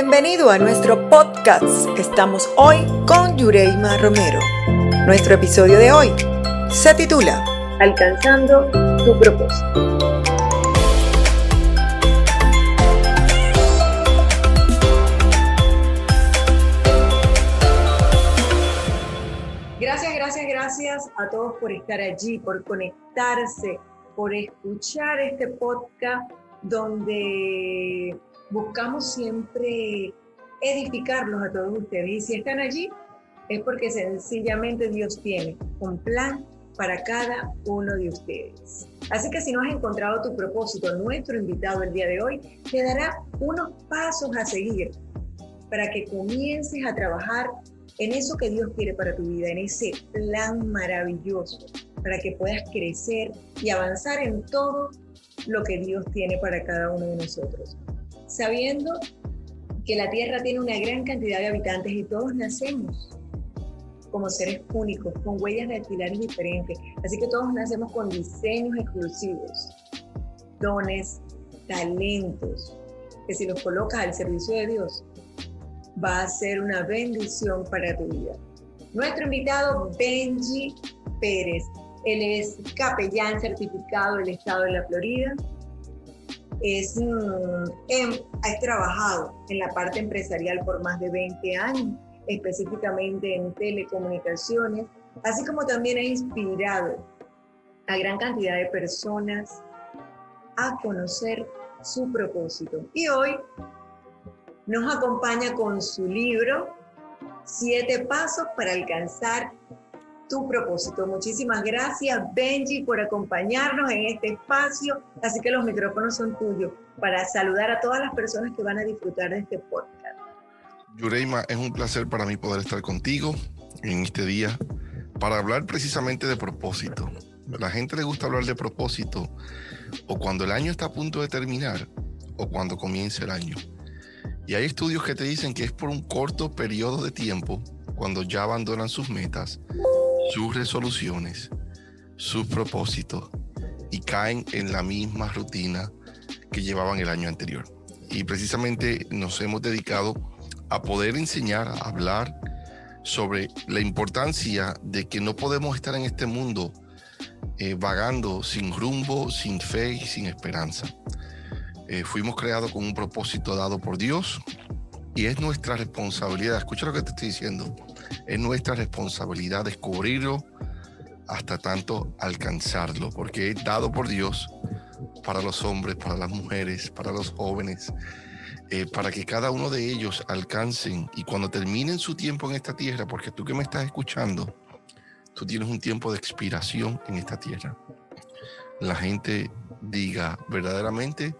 Bienvenido a nuestro podcast. Estamos hoy con Yureima Romero. Nuestro episodio de hoy se titula Alcanzando tu propósito. Gracias, gracias, gracias a todos por estar allí, por conectarse, por escuchar este podcast donde buscamos siempre edificarlos a todos ustedes. Y si están allí, es porque sencillamente Dios tiene un plan para cada uno de ustedes. Así que si no has encontrado tu propósito, nuestro invitado el día de hoy te dará unos pasos a seguir para que comiences a trabajar en eso que Dios quiere para tu vida, en ese plan maravilloso, para que puedas crecer y avanzar en todo lo que Dios tiene para cada uno de nosotros sabiendo que la Tierra tiene una gran cantidad de habitantes y todos nacemos como seres únicos, con huellas dactilares diferentes. Así que todos nacemos con diseños exclusivos, dones, talentos, que si los colocas al servicio de Dios, va a ser una bendición para tu vida. Nuestro invitado, Benji Pérez. Él es capellán certificado del estado de la Florida, es, em, ha trabajado en la parte empresarial por más de 20 años, específicamente en telecomunicaciones, así como también ha inspirado a gran cantidad de personas a conocer su propósito. Y hoy nos acompaña con su libro, Siete Pasos para alcanzar tu propósito. Muchísimas gracias, Benji, por acompañarnos en este espacio. Así que los micrófonos son tuyos para saludar a todas las personas que van a disfrutar de este podcast. Yureima, es un placer para mí poder estar contigo en este día para hablar precisamente de propósito. A la gente le gusta hablar de propósito o cuando el año está a punto de terminar o cuando comienza el año. Y hay estudios que te dicen que es por un corto periodo de tiempo, cuando ya abandonan sus metas, sus resoluciones, sus propósitos y caen en la misma rutina que llevaban el año anterior. Y precisamente nos hemos dedicado a poder enseñar, a hablar sobre la importancia de que no podemos estar en este mundo eh, vagando sin rumbo, sin fe y sin esperanza. Eh, fuimos creados con un propósito dado por Dios y es nuestra responsabilidad, escucha lo que te estoy diciendo, es nuestra responsabilidad descubrirlo hasta tanto alcanzarlo, porque es dado por Dios para los hombres, para las mujeres, para los jóvenes, eh, para que cada uno de ellos alcancen y cuando terminen su tiempo en esta tierra, porque tú que me estás escuchando, tú tienes un tiempo de expiración en esta tierra. La gente diga verdaderamente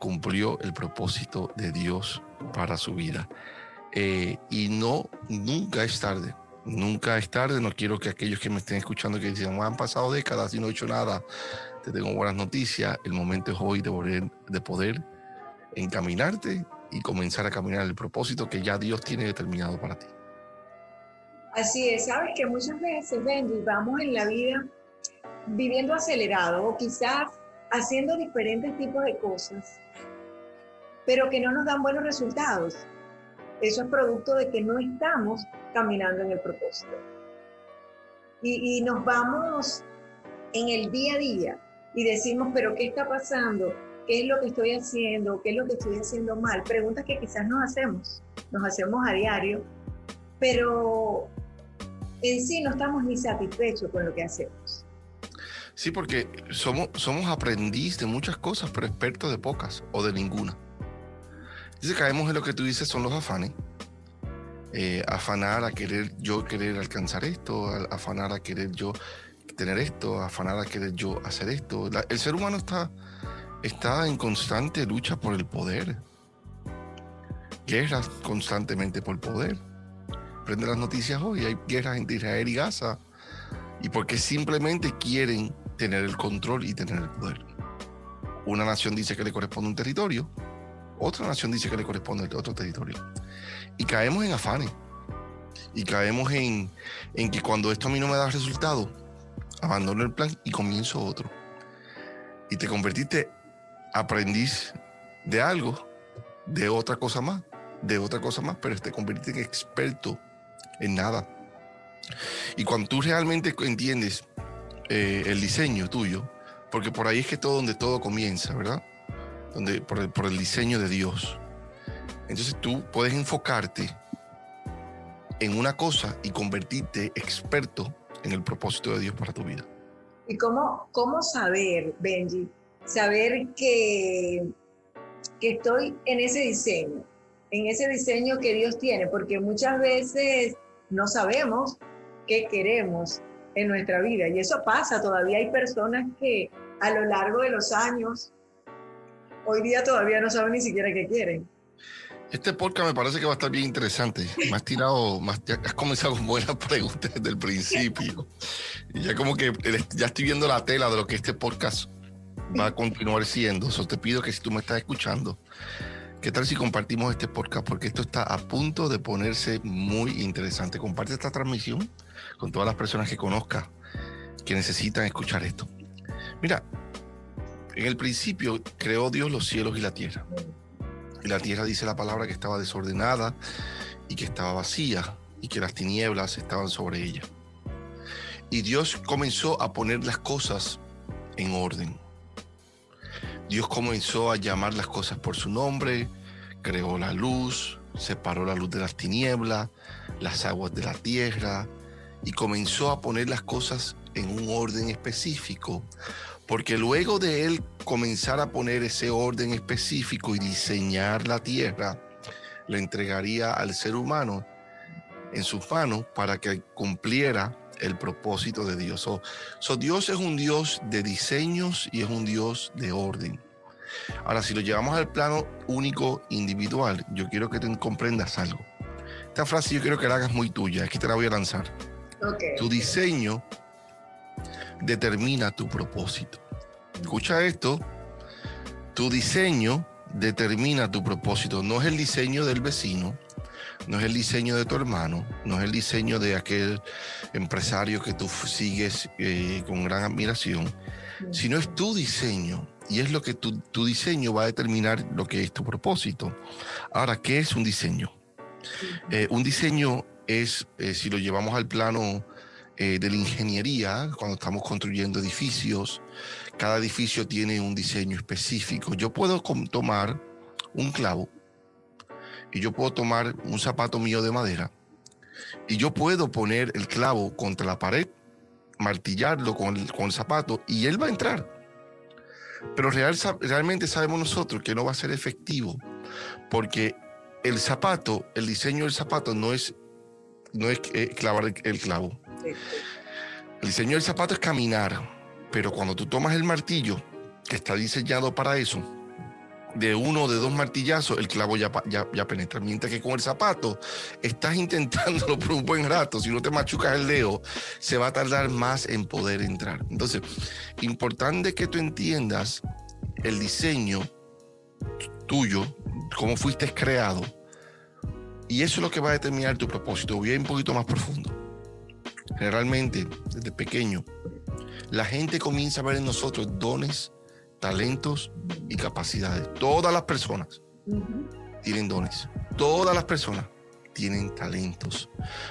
cumplió el propósito de Dios para su vida. Eh, y no, nunca es tarde. Nunca es tarde. No quiero que aquellos que me estén escuchando que dicen, han pasado décadas y no he hecho nada, te tengo buenas noticias. El momento es hoy de poder, de poder encaminarte y comenzar a caminar el propósito que ya Dios tiene determinado para ti. Así es, sabes que muchas veces, Benji, vamos en la vida viviendo acelerado o quizás haciendo diferentes tipos de cosas, pero que no nos dan buenos resultados. Eso es producto de que no estamos caminando en el propósito. Y, nos vamos en el día a día y decimos, pero ¿qué está pasando? ¿Qué es lo que estoy haciendo? ¿Qué es lo que estoy haciendo mal? Preguntas que quizás nos hacemos, nos hacemos a diario, pero en sí no estamos ni satisfechos con lo que hacemos. Sí, porque somos, somos aprendiz de muchas cosas, pero expertos de pocas o de ninguna. Dice, caemos en lo que tú dices, son los afanes. Eh, afanar a querer yo querer alcanzar esto, afanar a querer yo tener esto, afanar a querer yo hacer esto. el ser humano está, está en constante lucha por el poder. Guerras constantemente por poder. Prende las noticias hoy, hay guerras entre Israel y Gaza. Y porque simplemente quieren tener el control y tener el poder. Una nación dice que le corresponde un territorio, otra nación dice que le corresponde a otro territorio. Y caemos en afanes. Y caemos en, en que cuando esto a mí no me da resultado, abandono el plan y comienzo otro. Y te convertiste aprendiz de algo, de otra cosa más, de otra cosa más, pero te conviertes en experto en nada. Y cuando tú realmente entiendes eh, el diseño tuyo, porque por ahí es que todo donde todo comienza, ¿verdad? Donde, por, el, diseño de Dios. Entonces tú puedes enfocarte en una cosa y convertirte experto en el propósito de Dios para tu vida. ¿Y cómo, cómo saber, Benji, saber que, que estoy en ese diseño, en ese diseño que Dios tiene? Porque muchas veces no sabemos qué queremos en nuestra vida y eso pasa, todavía hay personas que a lo largo de los años, hoy día todavía no saben ni siquiera qué quieren. Este podcast me parece que va a estar bien interesante. Me has tirado, más, has comenzado con buenas preguntas desde el principio. Y ya como que ya estoy viendo la tela de lo que este podcast va a continuar siendo. So te pido que si tú me estás escuchando, ¿qué tal si compartimos este podcast? Porque esto está a punto de ponerse muy interesante. Comparte esta transmisión con todas las personas que conozcas que necesitan escuchar esto. Mira, en el principio creó Dios los cielos y la tierra. Y la tierra dice la palabra que estaba desordenada y que estaba vacía y que las tinieblas estaban sobre ella. Y Dios comenzó a poner las cosas en orden. Dios comenzó a llamar las cosas por su nombre, creó la luz, separó la luz de las tinieblas, las aguas de la tierra y comenzó a poner las cosas en un orden específico porque luego de él comenzar a poner ese orden específico y diseñar la tierra, le entregaría al ser humano en sus manos para que cumpliera el propósito de Dios. So, Dios es un Dios de diseños y es un Dios de orden. Ahora, si lo llevamos al plano único individual, yo quiero que te comprendas algo. Esta frase yo quiero que la hagas muy tuya, aquí te la voy a lanzar. Tu diseño determina tu propósito. Escucha esto, tu diseño determina tu propósito, no es el diseño del vecino, no es el diseño de tu hermano, no es el diseño de aquel empresario que tú sigues eh, con gran admiración, sino es tu diseño. Y es lo que tu, diseño va a determinar lo que es tu propósito. Ahora, ¿qué es un diseño? Eh, un diseño es, eh, si lo llevamos al plano eh, de la ingeniería, cuando estamos construyendo edificios, cada edificio tiene un diseño específico. Yo puedo tomar un clavo y yo puedo tomar un zapato mío de madera y yo puedo poner el clavo contra la pared, martillarlo con el, con el zapato y él va a entrar. Pero real, realmente sabemos nosotros que no va a ser efectivo porque el zapato, el diseño del zapato no es, no es eh, clavar el clavo. El diseño del zapato es caminar, pero cuando tú tomas el martillo, que está diseñado para eso, de uno o de dos martillazos, el clavo ya, ya, penetra. Mientras que con el zapato estás intentándolo por un buen rato. Si no te machucas el dedo, se va a tardar más en poder entrar. Entonces, importante que tú entiendas el diseño tuyo, cómo fuiste creado. Y eso es lo que va a determinar tu propósito. Voy a ir un poquito más profundo generalmente desde pequeño, la gente comienza a ver en nosotros dones, talentos y capacidades. Todas las personas tienen dones. Todas las personas tienen talentos.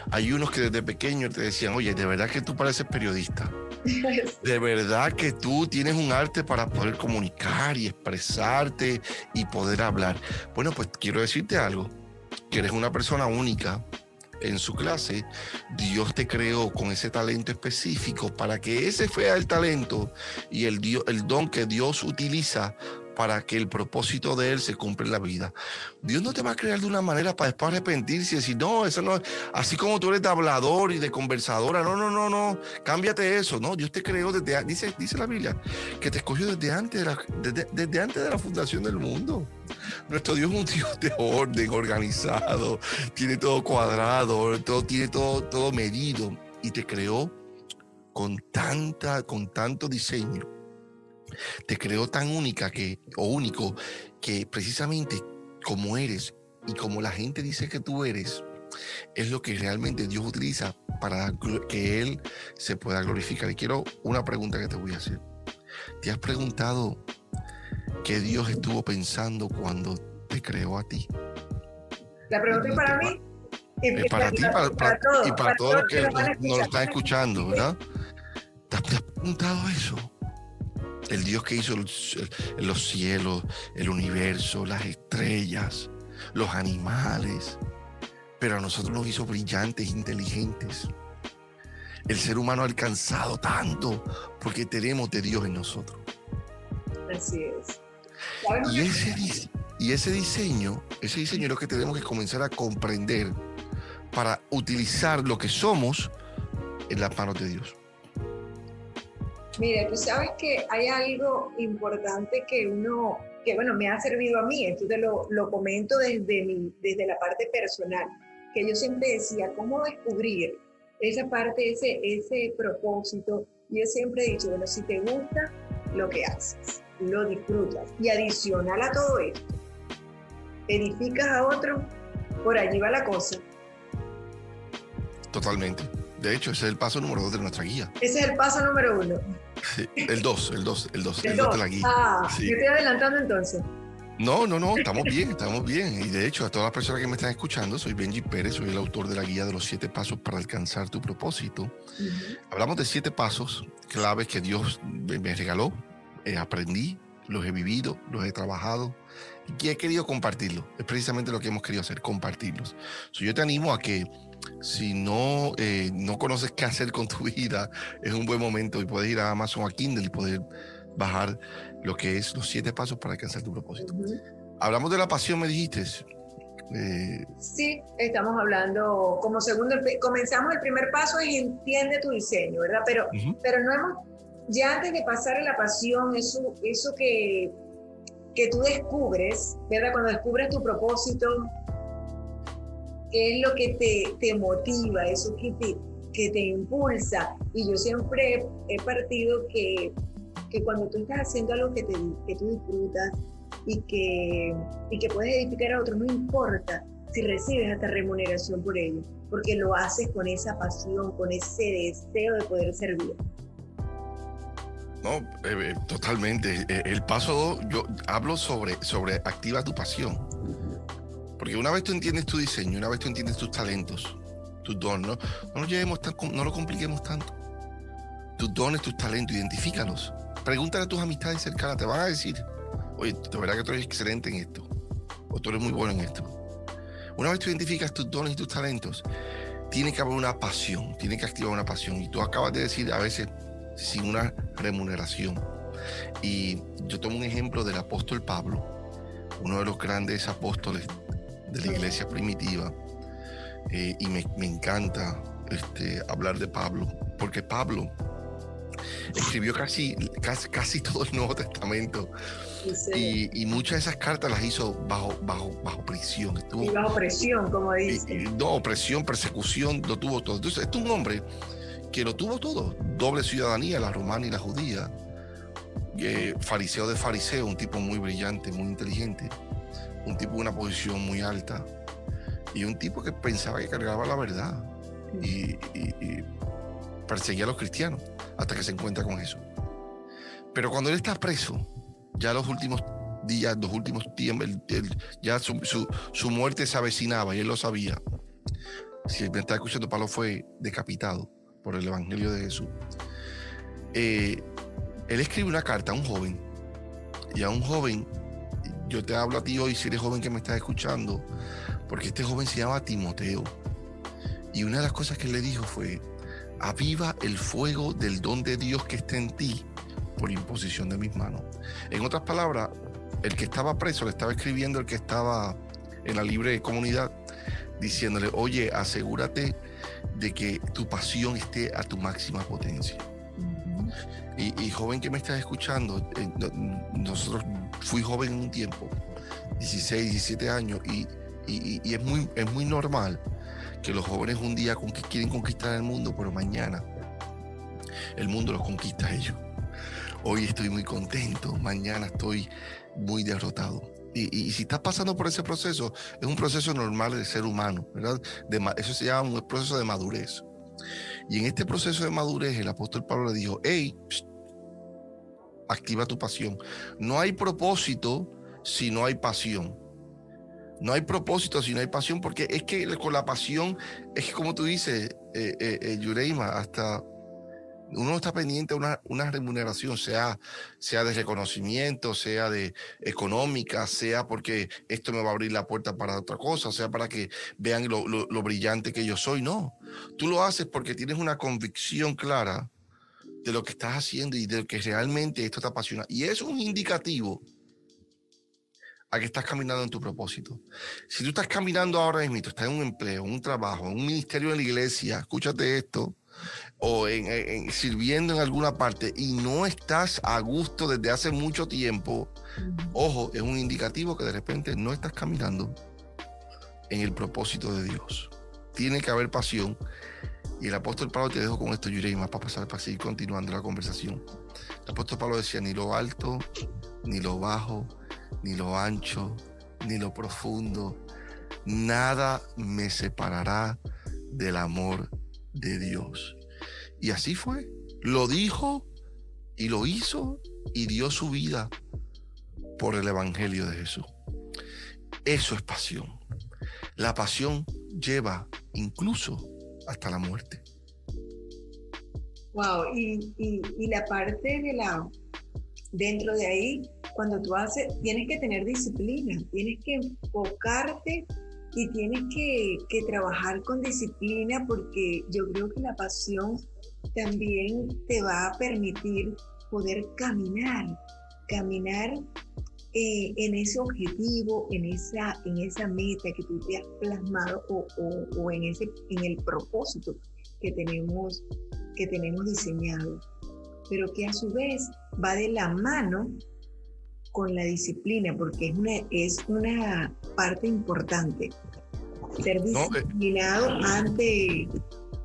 Hay unos que desde pequeño te decían, oye, de verdad que tú pareces periodista. De verdad que tú tienes un arte para poder comunicar y expresarte y poder hablar. Bueno, pues quiero decirte algo, que eres una persona única, en su clase, Dios te creó con ese talento específico para que ese sea el talento y el, el don que Dios utiliza para que el propósito de Él se cumpla en la vida. Dios no te va a crear de una manera para después arrepentirse y decir, no, eso no es, así como tú eres de hablador y de conversadora, no, no, no, no, cámbiate eso, no, Dios te creó desde, dice, dice la Biblia, que te escogió desde antes de la, desde, antes de la fundación del mundo. Nuestro Dios es un Dios de orden, organizado, tiene todo cuadrado, todo, tiene todo, todo medido y te creó con tanta, con tanto diseño te creó tan única que, o único que precisamente como eres y como la gente dice que tú eres, es lo que realmente Dios utiliza para que Él se pueda glorificar. Y quiero una pregunta que te voy a hacer. ¿Te has preguntado qué Dios estuvo pensando cuando te creó a ti? La pregunta es para mí. Y, para, ti, para, para, todos, y para, todos los que, nos, lo están escuchando, ¿verdad? ¿Te has preguntado eso? El Dios que hizo los cielos, el universo, las estrellas, los animales, pero a nosotros nos hizo brillantes, inteligentes. El ser humano ha alcanzado tanto porque tenemos de Dios en nosotros. Así es. Y ese, y ese diseño, ese diseño es lo que tenemos que comenzar a comprender para utilizar lo que somos en las manos de Dios. Mira, tú sabes que hay algo importante que uno, que bueno, me ha servido a mí, entonces lo, lo comento desde, mi, desde la parte personal, que yo siempre decía, ¿cómo descubrir esa parte, ese, ese propósito? Yo siempre he dicho, bueno, si te gusta lo que haces, lo disfrutas y adicional a todo esto, edificas a otro, por allí va la cosa. Totalmente. De hecho, ese es el paso número dos de nuestra guía. Ese es el paso número uno. el dos, el dos, el dos, el, dos de la guía. Ah, me estoy adelantando entonces. No, no, no, estamos bien, estamos bien. Y de hecho, a todas las personas que me están escuchando, soy Benji Pérez, soy el autor de la guía de los siete pasos para alcanzar tu propósito. Hablamos de siete pasos claves que Dios me regaló, eh, aprendí, los he vivido, los he trabajado y he querido compartirlos. Es precisamente lo que hemos querido hacer, compartirlos. yo te animo a que si no, eh, no conoces qué hacer con tu vida, es un buen momento y puedes ir a Amazon a Kindle y poder bajar lo que es los siete pasos para alcanzar tu propósito. Hablamos de la pasión, me dijiste. Eh, sí, estamos hablando como segundo, comenzamos el primer paso es entiende tu diseño, ¿verdad? Pero, pero no hemos, ya antes de pasar a la pasión, eso, eso que, que tú descubres, ¿verdad? Cuando descubres tu propósito, qué es lo que te, te motiva, eso que te, que te impulsa. Y yo siempre he partido que, que cuando tú estás haciendo algo que, te, que tú disfrutas y que, y que puedes edificar a otros, no importa si recibes hasta remuneración por ello, porque lo haces con esa pasión, con ese deseo de poder servir. No, eh, eh, totalmente. Eh, el paso yo hablo sobre, sobre activa tu pasión. Porque una vez tú entiendes tu diseño, una vez tú entiendes tus talentos, tus dones, no, no, llevemos tan, no lo compliquemos tanto. Tus dones, tus talentos, identifícalos. Pregúntale a tus amistades cercanas, te van a decir, oye, de verdad que tú eres excelente en esto, o tú eres muy bueno en esto. Una vez tú identificas tus dones y tus talentos, tiene que haber una pasión, tiene que activar una pasión. Y tú acabas de decir a veces sin una remuneración. Y yo tomo un ejemplo del apóstol Pablo, uno de los grandes apóstoles de la iglesia primitiva. Eh, y me, encanta este, hablar de Pablo, porque Pablo escribió casi, casi, todo el Nuevo Testamento. Y, muchas de esas cartas las hizo bajo, bajo, bajo prisión. Estuvo, y bajo presión, como dice. no, presión, persecución, lo tuvo todo. Entonces, este es un hombre que lo tuvo todo. Doble ciudadanía, la romana y la judía. Eh, fariseo de fariseo, un tipo muy brillante, muy inteligente un tipo de una posición muy alta y un tipo que pensaba que cargaba la verdad y, perseguía a los cristianos hasta que se encuentra con Jesús. Pero cuando él está preso, ya los últimos días, los últimos tiempos, ya su, su, muerte se avecinaba y él lo sabía. Si me está escuchando, Pablo fue decapitado por el Evangelio de Jesús. Eh, él escribe una carta a un joven y a un joven yo te hablo a ti hoy, si eres joven que me estás escuchando, porque este joven se llama Timoteo. Y una de las cosas que le dijo fue, aviva el fuego del don de Dios que está en ti por imposición de mis manos. En otras palabras, el que estaba preso le estaba escribiendo el que estaba en la libre comunidad, diciéndole, oye, asegúrate de que tu pasión esté a tu máxima potencia. Y, joven que me estás escuchando, eh, nosotros fui joven en un tiempo, 16, 17 años, y, es, muy, es muy normal que los jóvenes un día quieren conquistar el mundo, pero mañana el mundo los conquista a ellos. Hoy estoy muy contento, mañana estoy muy derrotado. Y, si estás pasando por ese proceso, es un proceso normal de ser humano, ¿verdad? eso se llama un proceso de madurez. Y en este proceso de madurez, el apóstol Pablo le dijo, hey, activa tu pasión. No hay propósito si no hay pasión. No hay propósito si no hay pasión, porque es que con la pasión, es que como tú dices, eh, eh, eh Yureima, hasta uno está pendiente de una, una, remuneración, sea, sea de reconocimiento, sea de económica, sea porque esto me va a abrir la puerta para otra cosa, sea para que vean lo, lo brillante que yo soy. No, tú lo haces porque tienes una convicción clara de lo que estás haciendo y de que realmente esto te apasiona. Y es un indicativo a que estás caminando en tu propósito. Si tú estás caminando ahora mismo, estás en un empleo, un trabajo, un ministerio en la iglesia, escúchate esto, o en, sirviendo en alguna parte y no estás a gusto desde hace mucho tiempo, ojo, es un indicativo que de repente no estás caminando en el propósito de Dios. Tiene que haber pasión. Y el apóstol Pablo te dejo con esto, Yureima, para pasar, para seguir continuando la conversación. El apóstol Pablo decía, ni lo alto, ni lo bajo, ni lo ancho, ni lo profundo. Nada me separará del amor de Dios. Y así fue. Lo dijo y lo hizo y dio su vida por el Evangelio de Jesús. Eso es pasión. La pasión lleva incluso hasta la muerte. Wow, y, y la parte de la, dentro de ahí, cuando tú haces, tienes que tener disciplina, tienes que enfocarte y tienes que, que, trabajar con disciplina porque yo creo que la pasión también te va a permitir poder caminar, caminar eh, en ese objetivo, en esa, en esa meta que tú te has plasmado o, o, o en, ese, en el propósito que tenemos, que tenemos diseñado pero que a su vez va de la mano con la disciplina, porque es una, es una parte importante. Ser eh. disciplinado ante,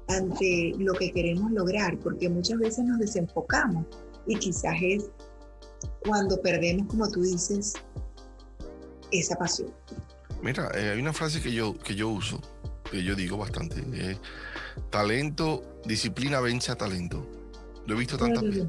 ante lo que queremos lograr, porque muchas veces nos desenfocamos y quizás es cuando perdemos, como tú dices, esa pasión. Mira, eh, hay una frase que yo, que yo uso, que yo digo bastante, talento, disciplina vence a talento. Lo he visto tantas veces.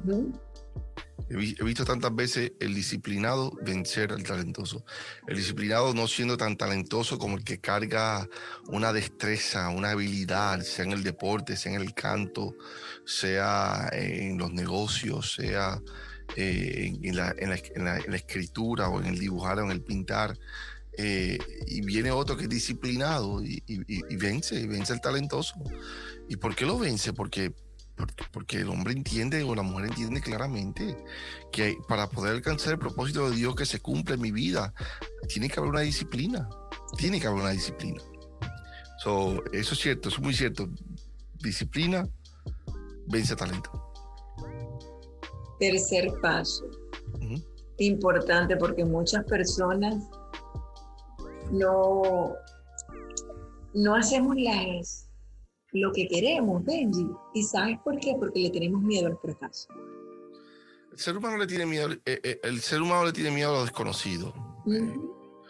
He, visto tantas veces el disciplinado vencer al talentoso. El disciplinado no siendo tan talentoso como el que carga una destreza, una habilidad, sea en el deporte, sea en el canto, sea en los negocios, sea eh, en, la, escritura o en el dibujar o en el pintar. Eh, y viene otro que es disciplinado y, vence, y vence al talentoso. ¿Y por qué lo vence? Porque porque, el hombre entiende o la mujer entiende claramente que para poder alcanzar el propósito de Dios que se cumple en mi vida, tiene que haber una disciplina. Tiene que haber una disciplina. eso es cierto, eso es muy cierto. Disciplina vence talento. Tercer paso. Importante porque muchas personas no, no hacemos las lo que queremos, Benji. ¿Y sabes por qué? Porque le tenemos miedo al fracaso. El ser humano le tiene miedo, eh, eh, el ser humano le tiene miedo a lo desconocido.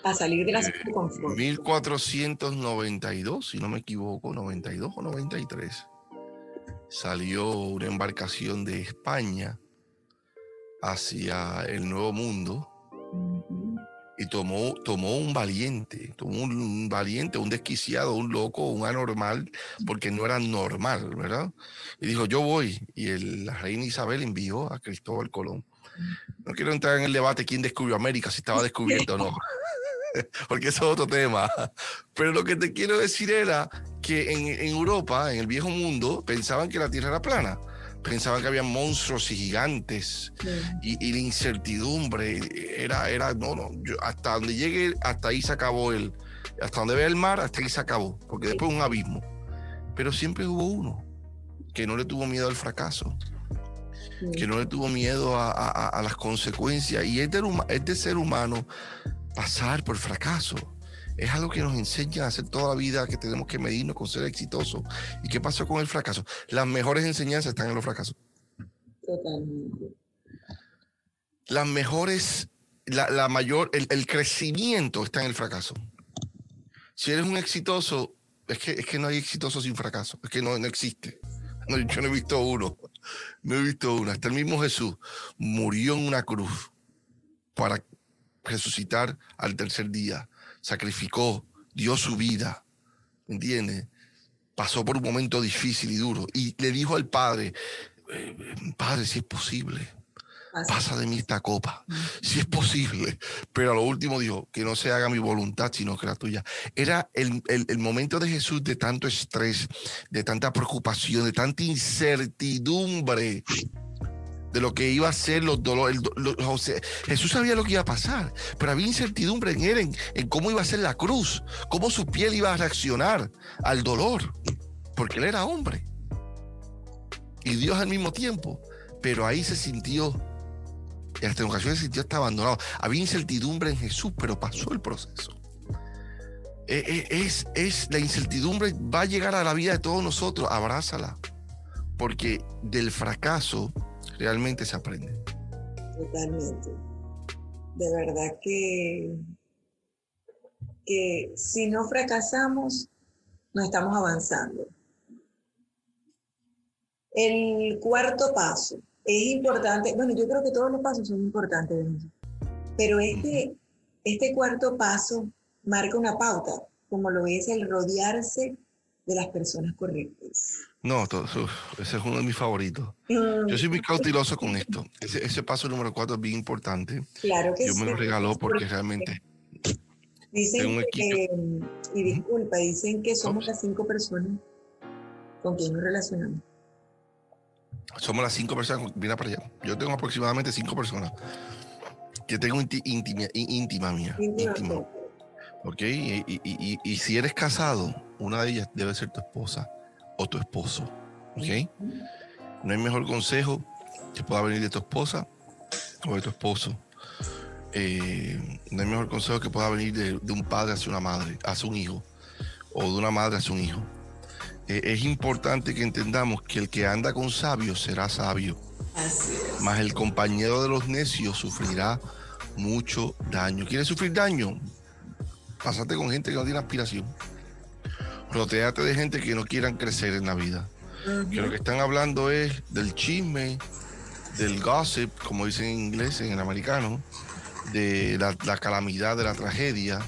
a salir de la zona de confort. 1492, si no me equivoco, 92 o 93, salió una embarcación de España hacia el Nuevo Mundo y tomó, tomó un valiente, tomó un, valiente, un desquiciado, un loco, un anormal, porque no era normal, ¿verdad? Y dijo, yo voy. Y el, la reina Isabel envió a Cristóbal Colón. No quiero entrar en el debate quién descubrió América, si estaba descubierto o no, porque eso es otro tema. Pero lo que te quiero decir era que en Europa, en el viejo mundo, pensaban que la Tierra era plana pensaban que había monstruos y gigantes y, la incertidumbre era, era, no, no, hasta donde llegue, hasta ahí se acabó el, hasta donde ve el mar, hasta ahí se acabó, porque después un abismo. Pero siempre hubo uno que no le tuvo miedo al fracaso, que no le tuvo miedo a, las consecuencias y es es de ser humano pasar por fracaso es algo que nos enseña a hacer toda la vida, que tenemos que medirnos con ser exitosos. ¿Y qué pasó con el fracaso? Las mejores enseñanzas están en los fracasos. Totalmente. Las mejores, la, mayor, el, crecimiento está en el fracaso. Si eres un exitoso, es que, es que no hay exitoso sin fracaso, es que no, no existe. yo no he visto uno, no he visto uno. Hasta el mismo Jesús murió en una cruz para resucitar al tercer día sacrificó, dio su vida, ¿entiendes? Pasó por un momento difícil y duro y le dijo al Padre, eh, Padre, si es posible, pasa de mí esta copa, si es posible. Pero a lo último dijo, que no se haga mi voluntad, sino que la tuya. Era el, el, momento de Jesús de tanto estrés, de tanta preocupación, de tanta incertidumbre de lo que iba a ser los dolores. Jesús sabía lo que iba a pasar, pero había incertidumbre en él, en, cómo iba a ser la cruz, cómo su piel iba a reaccionar al dolor, porque él era hombre. Y Dios al mismo tiempo, pero ahí se sintió, y hasta en ocasiones se sintió hasta abandonado. Había incertidumbre en Jesús, pero pasó el proceso. E, e, es, es la incertidumbre, va a llegar a la vida de todos nosotros, abrázala, porque del fracaso realmente se aprende. Totalmente. De verdad que, que si no fracasamos, no estamos avanzando. El cuarto paso es importante, bueno, yo creo que todos los pasos son importantes, pero este, este cuarto paso marca una pauta, como lo es el rodearse de las personas correctas. No, ese es uno de mis favoritos. Mm. Yo soy muy cauteloso con esto. Ese, paso número cuatro es bien importante. Claro que Yo me lo regaló porque realmente. Dicen que, y disculpa, dicen que somos las cinco personas con quien nos relacionamos. Somos las cinco personas, mira para allá. Yo tengo aproximadamente cinco personas que tengo íntima, íntima mía. Íntima. ¿Ok? y, y si eres casado, una de ellas debe ser tu esposa o tu esposo. ¿Ok? No hay mejor consejo que pueda venir de tu esposa o de tu esposo. Eh, no hay mejor consejo que pueda venir de, un padre hacia una madre, hacia un hijo, o de una madre hacia un hijo. Eh, es importante que entendamos que el que anda con sabios será sabio. Más el compañero de los necios sufrirá mucho daño. ¿Quieres sufrir daño? Pásate con gente que no tiene aspiración. Rodeate de gente que no quieran crecer en la vida. Que lo que están hablando es del chisme, del gossip, como dicen en inglés, en el americano, de la, calamidad, de la tragedia,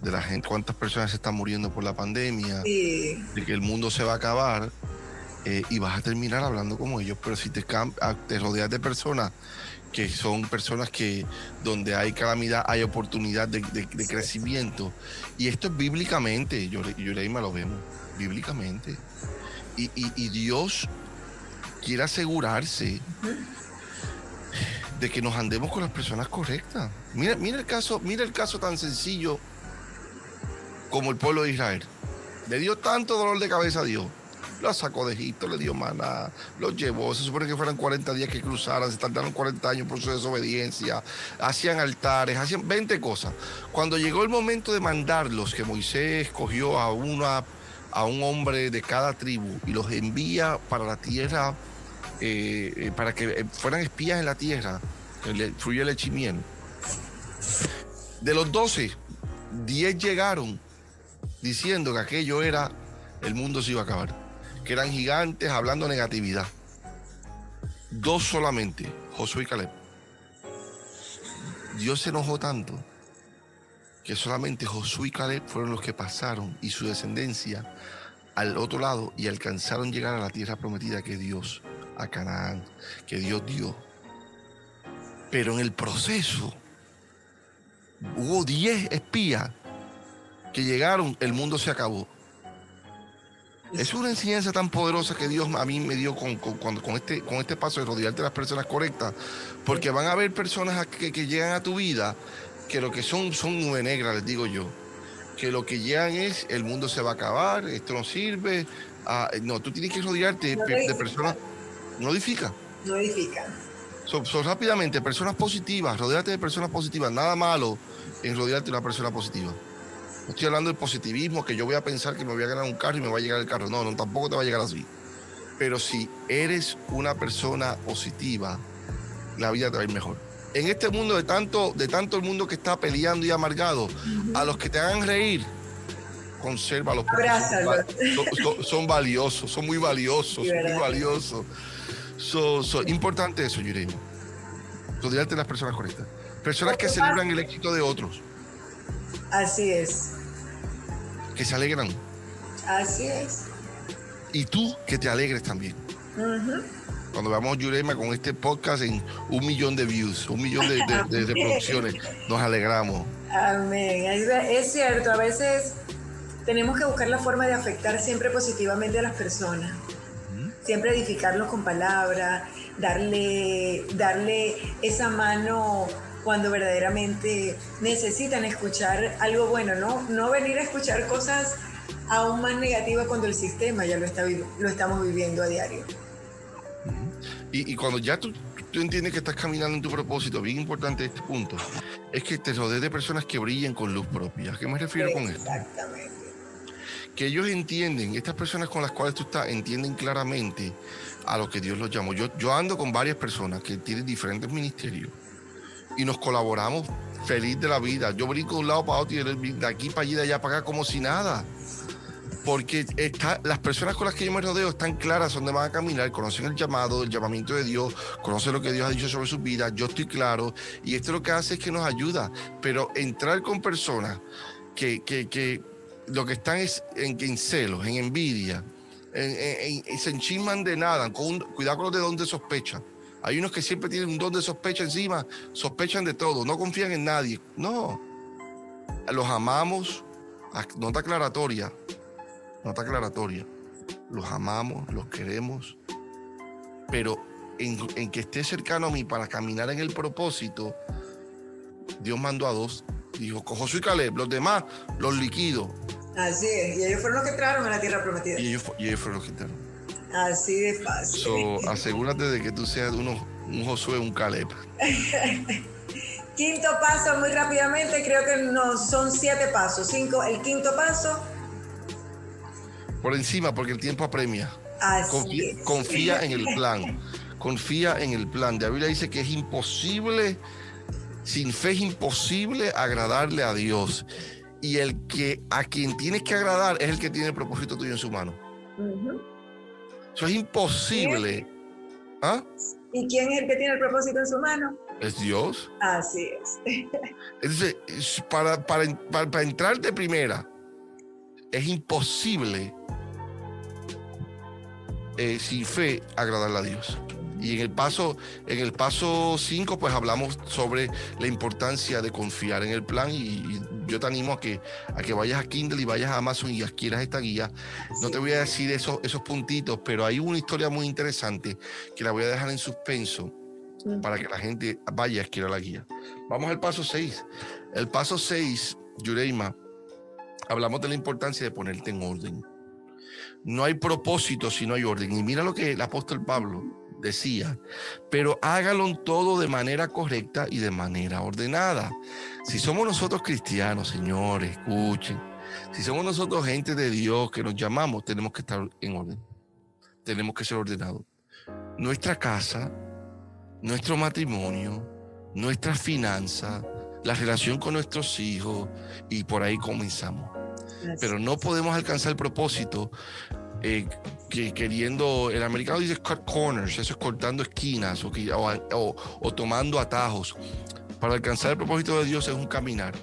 de la gente, cuántas personas se están muriendo por la pandemia, de que el mundo se va a acabar. Eh, y vas a terminar hablando como ellos, pero si te, te rodeas de personas que son personas que donde hay calamidad hay oportunidad de, crecimiento. Y esto es bíblicamente, yo, yo leí lo vemos, bíblicamente. Y, Dios quiere asegurarse de que nos andemos con las personas correctas. Mira, mira, el caso, mira el caso tan sencillo como el pueblo de Israel. Le dio tanto dolor de cabeza a Dios lo sacó de Egipto, le dio maná, los llevó. Se supone que fueran 40 días que cruzaran, se tardaron 40 años por su desobediencia, hacían altares, hacían 20 cosas. Cuando llegó el momento de mandarlos, que Moisés escogió a, una, a un hombre de cada tribu y los envía para la tierra, eh, eh, para que eh, fueran espías en la tierra, el, fluye el miel. De los 12, 10 llegaron diciendo que aquello era, el mundo se iba a acabar que eran gigantes hablando negatividad. Dos solamente, Josué y Caleb. Dios se enojó tanto que solamente Josué y Caleb fueron los que pasaron y su descendencia al otro lado y alcanzaron llegar a la tierra prometida que Dios, a Canaán, que Dios dio. Pero en el proceso hubo diez espías que llegaron, el mundo se acabó. Es una enseñanza tan poderosa que Dios a mí me dio con, con, este, con este paso de rodearte de las personas correctas, porque van a haber personas que, llegan a tu vida que lo que son son nube negra, les digo yo, que lo que llegan es el mundo se va a acabar, esto no sirve, ah, no, tú tienes que rodearte de personas, no edifica. No edifica. Son rápidamente, personas positivas, rodearte de personas positivas, nada malo en rodearte de una persona positiva. No estoy hablando del positivismo, que yo voy a pensar que me voy a ganar un carro y me va a llegar el carro. No, no, tampoco te va a llegar así. Pero si eres una persona positiva, la vida te va a ir mejor. En este mundo de tanto, de tanto el mundo que está peleando y amargado, a los que te hagan reír, conserva los son, son, valiosos, son muy valiosos, son muy valiosos. So, importante eso, Yurema. Rodearte de las personas correctas. Personas que celebran el éxito de otros. Así es. Que se alegran. Así es. Y tú que te alegres también. Cuando veamos Yurema con este podcast en un millón de views, un millón de, de reproducciones, nos alegramos. Amén. Es cierto, a veces tenemos que buscar la forma de afectar siempre positivamente a las personas. Siempre edificarlos con palabras, darle, darle esa mano cuando verdaderamente necesitan escuchar algo bueno, ¿no? No venir a escuchar cosas aún más negativas cuando el sistema ya lo, está, lo estamos viviendo a diario. Y, cuando ya tú, tú, entiendes que estás caminando en tu propósito, bien importante este punto, es que te rodees de personas que brillen con luz propia. ¿A qué me refiero con esto? Exactamente. Que ellos entienden, estas personas con las cuales tú estás, entienden claramente a lo que Dios los llamó. Yo, yo ando con varias personas que tienen diferentes ministerios y nos colaboramos feliz de la vida. Yo brinco de un lado para otro y de aquí para allí, de allá para acá, como si nada. Porque está, las personas con las que yo me rodeo están claras dónde van a caminar, conocen el llamado, el llamamiento de Dios, conocen lo que Dios ha dicho sobre su vida, yo estoy claro, y esto lo que hace es que nos ayuda. Pero entrar con personas que, que, que lo que están es en, celos, en envidia, en, se enchisman de nada, cuidado con los de donde sospechan hay unos que siempre tienen un don de sospecha encima, sospechan de todo, no confían en nadie. No, los amamos, nota aclaratoria, nota aclaratoria. Los amamos, los queremos, pero en, que esté cercano a mí para caminar en el propósito, Dios mandó a dos. Dijo, Josué y Caleb, los demás los liquido. Así es, y ellos fueron los que entraron a la tierra prometida. Y ellos, y ellos fueron los que entraron. Así de fácil. So, asegúrate de que tú seas uno, un Josué, un Caleb. quinto paso, muy rápidamente, creo que no son siete pasos. Cinco, el quinto paso. Por encima, porque el tiempo apremia. Así confía, en el plan. Confía en el plan. La Biblia dice que es imposible, sin fe es imposible agradarle a Dios. Y el que a quien tienes que agradar es el que tiene el propósito tuyo en su mano. Eso es imposible. ¿Ah? ¿Y quién es el que tiene el propósito en su mano? Es Dios. Así es. Entonces, para, para, para, entrar de primera, es imposible eh, sin fe agradarle a Dios. Y en el paso, en el paso 5, pues hablamos sobre la importancia de confiar en el plan. Y, yo te animo a que, a que vayas a Kindle y vayas a Amazon y adquieras esta guía. No te voy a decir esos, esos puntitos, pero hay una historia muy interesante que la voy a dejar en suspenso para que la gente vaya a adquirir la guía. Vamos al paso 6. El paso 6, Yureima, hablamos de la importancia de ponerte en orden. No hay propósito si no hay orden. Y mira lo que el apóstol Pablo decía, pero hágalo todo de manera correcta y de manera ordenada. Si somos nosotros cristianos, señores, escuchen, si somos nosotros gente de Dios que nos llamamos, tenemos que estar en orden, tenemos que ser ordenados. Nuestra casa, nuestro matrimonio, nuestra finanza, la relación con nuestros hijos y por ahí comenzamos. Pero no podemos alcanzar el propósito eh, que queriendo, el americano dice cut corners, eso es cortando esquinas o, o, tomando atajos. Para alcanzar el propósito de Dios es un caminar.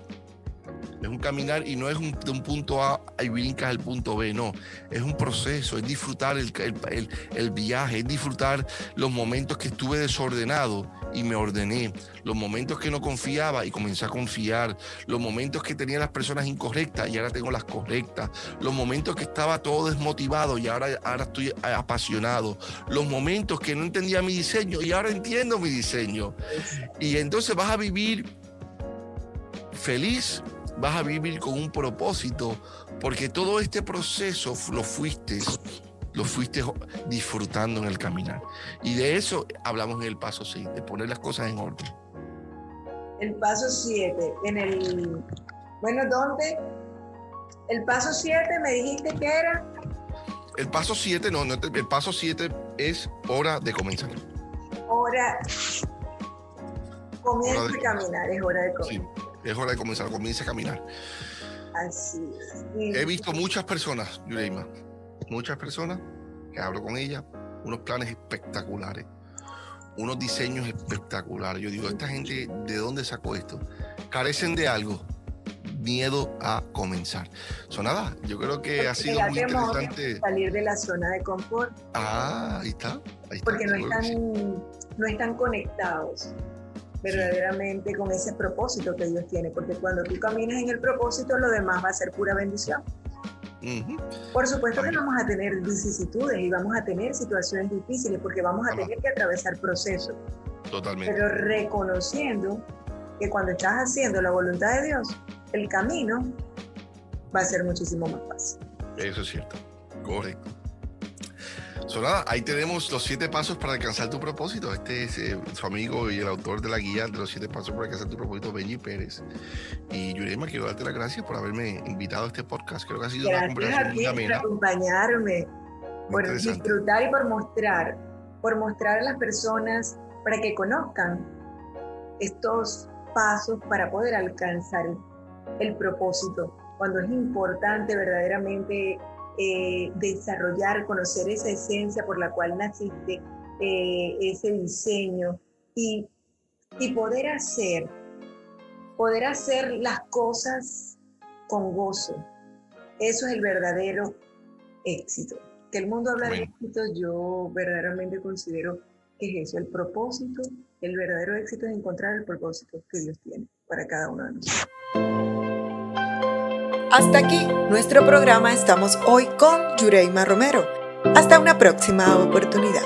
Es un caminar y no es un, de un punto A y brincas al punto B, no. Es un proceso, es disfrutar el, el, el, viaje, es disfrutar los momentos que estuve desordenado y me ordené, los momentos que no confiaba y comencé a confiar, los momentos que tenía las personas incorrectas y ahora tengo las correctas, los momentos que estaba todo desmotivado y ahora, ahora estoy apasionado, los momentos que no entendía mi diseño y ahora entiendo mi diseño. Y entonces vas a vivir feliz, vas a vivir con un propósito, porque todo este proceso lo fuiste lo fuiste disfrutando en el caminar. Y de eso hablamos en el paso 6, de poner las cosas en orden. El paso 7, en el... Bueno, ¿dónde? El paso 7 me dijiste que era... El paso 7, no, no, el paso 7 es hora de comenzar. Hora... Comienza a caminar, es hora de comenzar. Sí, es hora de comenzar, comienza a caminar. Así es. He visto muchas personas, Yureima, muchas personas que hablo con ellas, unos planes espectaculares, unos diseños espectaculares. Yo digo, esta gente, ¿de dónde sacó esto? Carecen de algo, miedo a comenzar. So, nada, yo creo que ha sido muy interesante. Salir de la zona de confort. Ah, ahí está. Ahí está porque no están, no están conectados verdaderamente con ese propósito que Dios tiene, porque cuando tú caminas en el propósito, lo demás va a ser pura bendición. Por supuesto que vamos a tener vicisitudes y vamos a tener situaciones difíciles porque vamos a tener que atravesar procesos. Totalmente. Pero reconociendo que cuando estás haciendo la voluntad de Dios, el camino va a ser muchísimo más fácil. Eso es cierto. Correcto. So, nada, ahí tenemos los siete pasos para alcanzar tu propósito. Este es eh, su amigo y el autor de la guía de los siete pasos para alcanzar tu propósito, Benji Pérez. Y Yurema, quiero darte las gracias por haberme invitado a este podcast. Creo que ha sido una conversación muy amena. Por acompañarme, por disfrutar y por mostrar, por mostrar a las personas para que conozcan estos pasos para poder alcanzar el propósito. Cuando es importante verdaderamente eh, desarrollar, conocer esa esencia por la cual naciste, eh, ese diseño y, y poder hacer, poder hacer las cosas con gozo. Eso es el verdadero éxito. Que el mundo habla de éxito, yo verdaderamente considero que es eso, el propósito, el verdadero éxito es encontrar el propósito que Dios tiene para cada uno de nosotros. Hasta aquí nuestro programa. Estamos hoy con Yureima Romero. Hasta una próxima oportunidad.